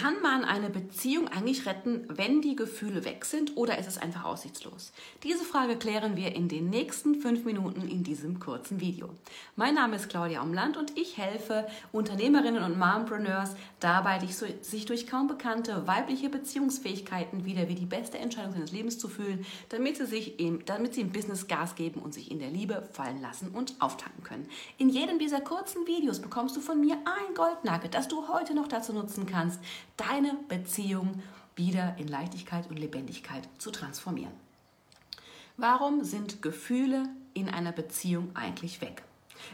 Kann man eine Beziehung eigentlich retten, wenn die Gefühle weg sind oder ist es einfach aussichtslos? Diese Frage klären wir in den nächsten fünf Minuten in diesem kurzen Video. Mein Name ist Claudia Umland und ich helfe Unternehmerinnen und Mompreneurs dabei, sich durch kaum bekannte weibliche Beziehungsfähigkeiten wieder wie die beste Entscheidung seines Lebens zu fühlen, damit sie, sich im, damit sie im Business Gas geben und sich in der Liebe fallen lassen und auftanken können. In jedem dieser kurzen Videos bekommst du von mir ein Goldnugget, das du heute noch dazu nutzen kannst, deine Beziehung wieder in Leichtigkeit und Lebendigkeit zu transformieren. Warum sind Gefühle in einer Beziehung eigentlich weg?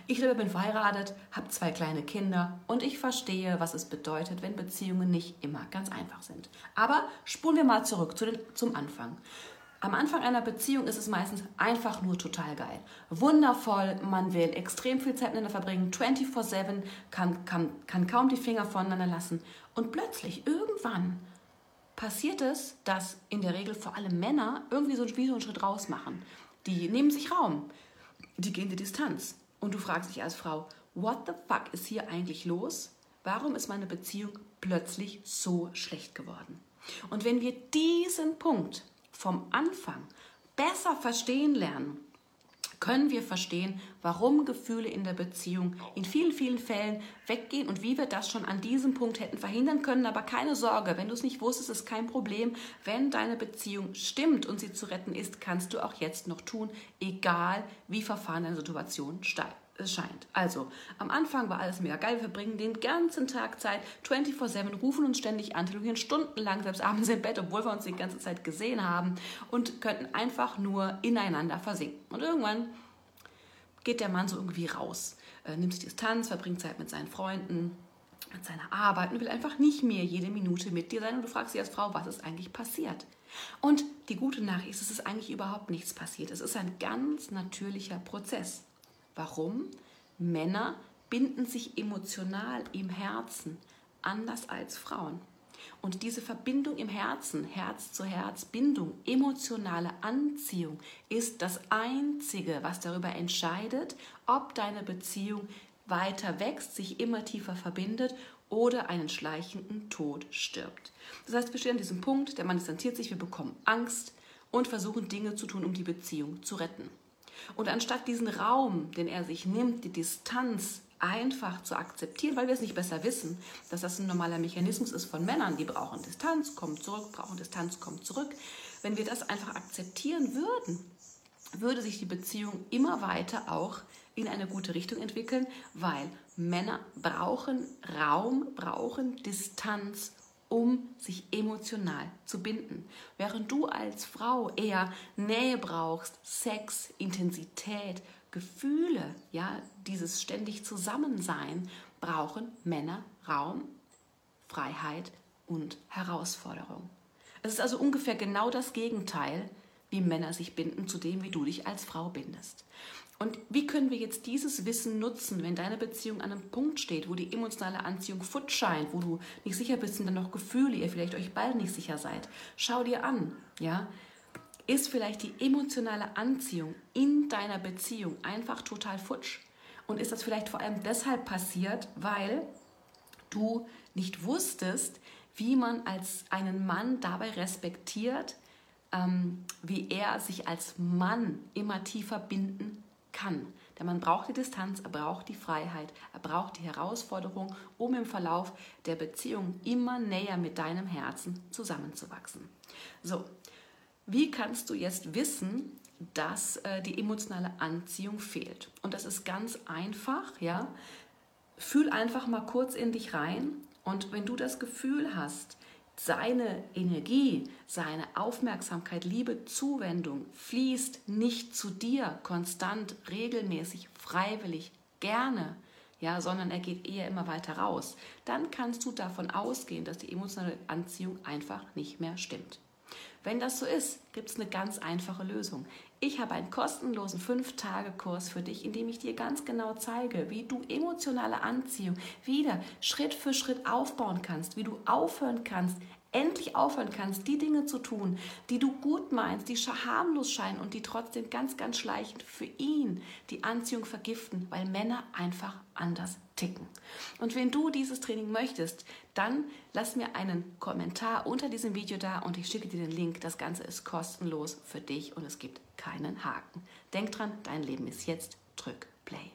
Ich selber bin verheiratet, habe zwei kleine Kinder und ich verstehe, was es bedeutet, wenn Beziehungen nicht immer ganz einfach sind. Aber spulen wir mal zurück zu den, zum Anfang. Am Anfang einer Beziehung ist es meistens einfach nur total geil. Wundervoll, man will extrem viel Zeit miteinander verbringen, 24-7, kann, kann, kann kaum die Finger voneinander lassen. Und plötzlich, irgendwann, passiert es, dass in der Regel vor allem Männer irgendwie so, wie so einen Schritt raus machen. Die nehmen sich Raum, die gehen die Distanz. Und du fragst dich als Frau, what the fuck ist hier eigentlich los? Warum ist meine Beziehung plötzlich so schlecht geworden? Und wenn wir diesen Punkt vom Anfang besser verstehen lernen, können wir verstehen, warum Gefühle in der Beziehung in vielen, vielen Fällen weggehen und wie wir das schon an diesem Punkt hätten verhindern können. Aber keine Sorge, wenn du es nicht wusstest, ist kein Problem. Wenn deine Beziehung stimmt und sie zu retten ist, kannst du auch jetzt noch tun, egal wie verfahren deine Situation steigt scheint. Also, am Anfang war alles mega geil. Wir verbringen den ganzen Tag Zeit, 24-7, rufen uns ständig an, telefonieren stundenlang, selbst abends im Bett, obwohl wir uns die ganze Zeit gesehen haben und könnten einfach nur ineinander versinken. Und irgendwann geht der Mann so irgendwie raus, äh, nimmt sich Distanz, verbringt Zeit mit seinen Freunden, mit seiner Arbeit und will einfach nicht mehr jede Minute mit dir sein. Und du fragst dich als Frau, was ist eigentlich passiert? Und die gute Nachricht ist, es ist eigentlich überhaupt nichts passiert. Es ist ein ganz natürlicher Prozess. Warum? Männer binden sich emotional im Herzen anders als Frauen. Und diese Verbindung im Herzen, Herz zu Herz, Bindung, emotionale Anziehung ist das Einzige, was darüber entscheidet, ob deine Beziehung weiter wächst, sich immer tiefer verbindet oder einen schleichenden Tod stirbt. Das heißt, wir stehen an diesem Punkt, der Mann distanziert sich, wir bekommen Angst und versuchen Dinge zu tun, um die Beziehung zu retten. Und anstatt diesen Raum, den er sich nimmt, die Distanz einfach zu akzeptieren, weil wir es nicht besser wissen, dass das ein normaler Mechanismus ist von Männern, die brauchen Distanz, kommen zurück, brauchen Distanz, kommen zurück. Wenn wir das einfach akzeptieren würden, würde sich die Beziehung immer weiter auch in eine gute Richtung entwickeln, weil Männer brauchen Raum, brauchen Distanz um sich emotional zu binden. Während du als Frau eher Nähe brauchst, Sex, Intensität, Gefühle, ja, dieses ständig Zusammensein, brauchen Männer Raum, Freiheit und Herausforderung. Es ist also ungefähr genau das Gegenteil, wie Männer sich binden zu dem, wie du dich als Frau bindest. Und wie können wir jetzt dieses Wissen nutzen, wenn deine Beziehung an einem Punkt steht, wo die emotionale Anziehung futsch scheint, wo du nicht sicher bist, sind dann noch Gefühle, ihr vielleicht euch beide nicht sicher seid? Schau dir an, ja? Ist vielleicht die emotionale Anziehung in deiner Beziehung einfach total futsch? Und ist das vielleicht vor allem deshalb passiert, weil du nicht wusstest, wie man als einen Mann dabei respektiert, ähm, wie er sich als Mann immer tiefer binden kann. Der Mann braucht die Distanz, er braucht die Freiheit, er braucht die Herausforderung, um im Verlauf der Beziehung immer näher mit deinem Herzen zusammenzuwachsen. So, wie kannst du jetzt wissen, dass äh, die emotionale Anziehung fehlt? Und das ist ganz einfach, ja. Fühl einfach mal kurz in dich rein und wenn du das Gefühl hast, seine Energie, seine Aufmerksamkeit, Liebe, Zuwendung fließt nicht zu dir konstant, regelmäßig, freiwillig, gerne, ja, sondern er geht eher immer weiter raus, dann kannst du davon ausgehen, dass die emotionale Anziehung einfach nicht mehr stimmt. Wenn das so ist, gibt es eine ganz einfache Lösung. Ich habe einen kostenlosen 5-Tage-Kurs für dich, in dem ich dir ganz genau zeige, wie du emotionale Anziehung wieder Schritt für Schritt aufbauen kannst, wie du aufhören kannst, endlich aufhören kannst, die Dinge zu tun, die du gut meinst, die harmlos scheinen und die trotzdem ganz, ganz schleichend für ihn die Anziehung vergiften, weil Männer einfach anders ticken. Und wenn du dieses Training möchtest, dann lass mir einen Kommentar unter diesem Video da und ich schicke dir den Link. Das Ganze ist kostenlos für dich und es gibt keinen Haken. Denk dran, dein Leben ist jetzt. Drück Play.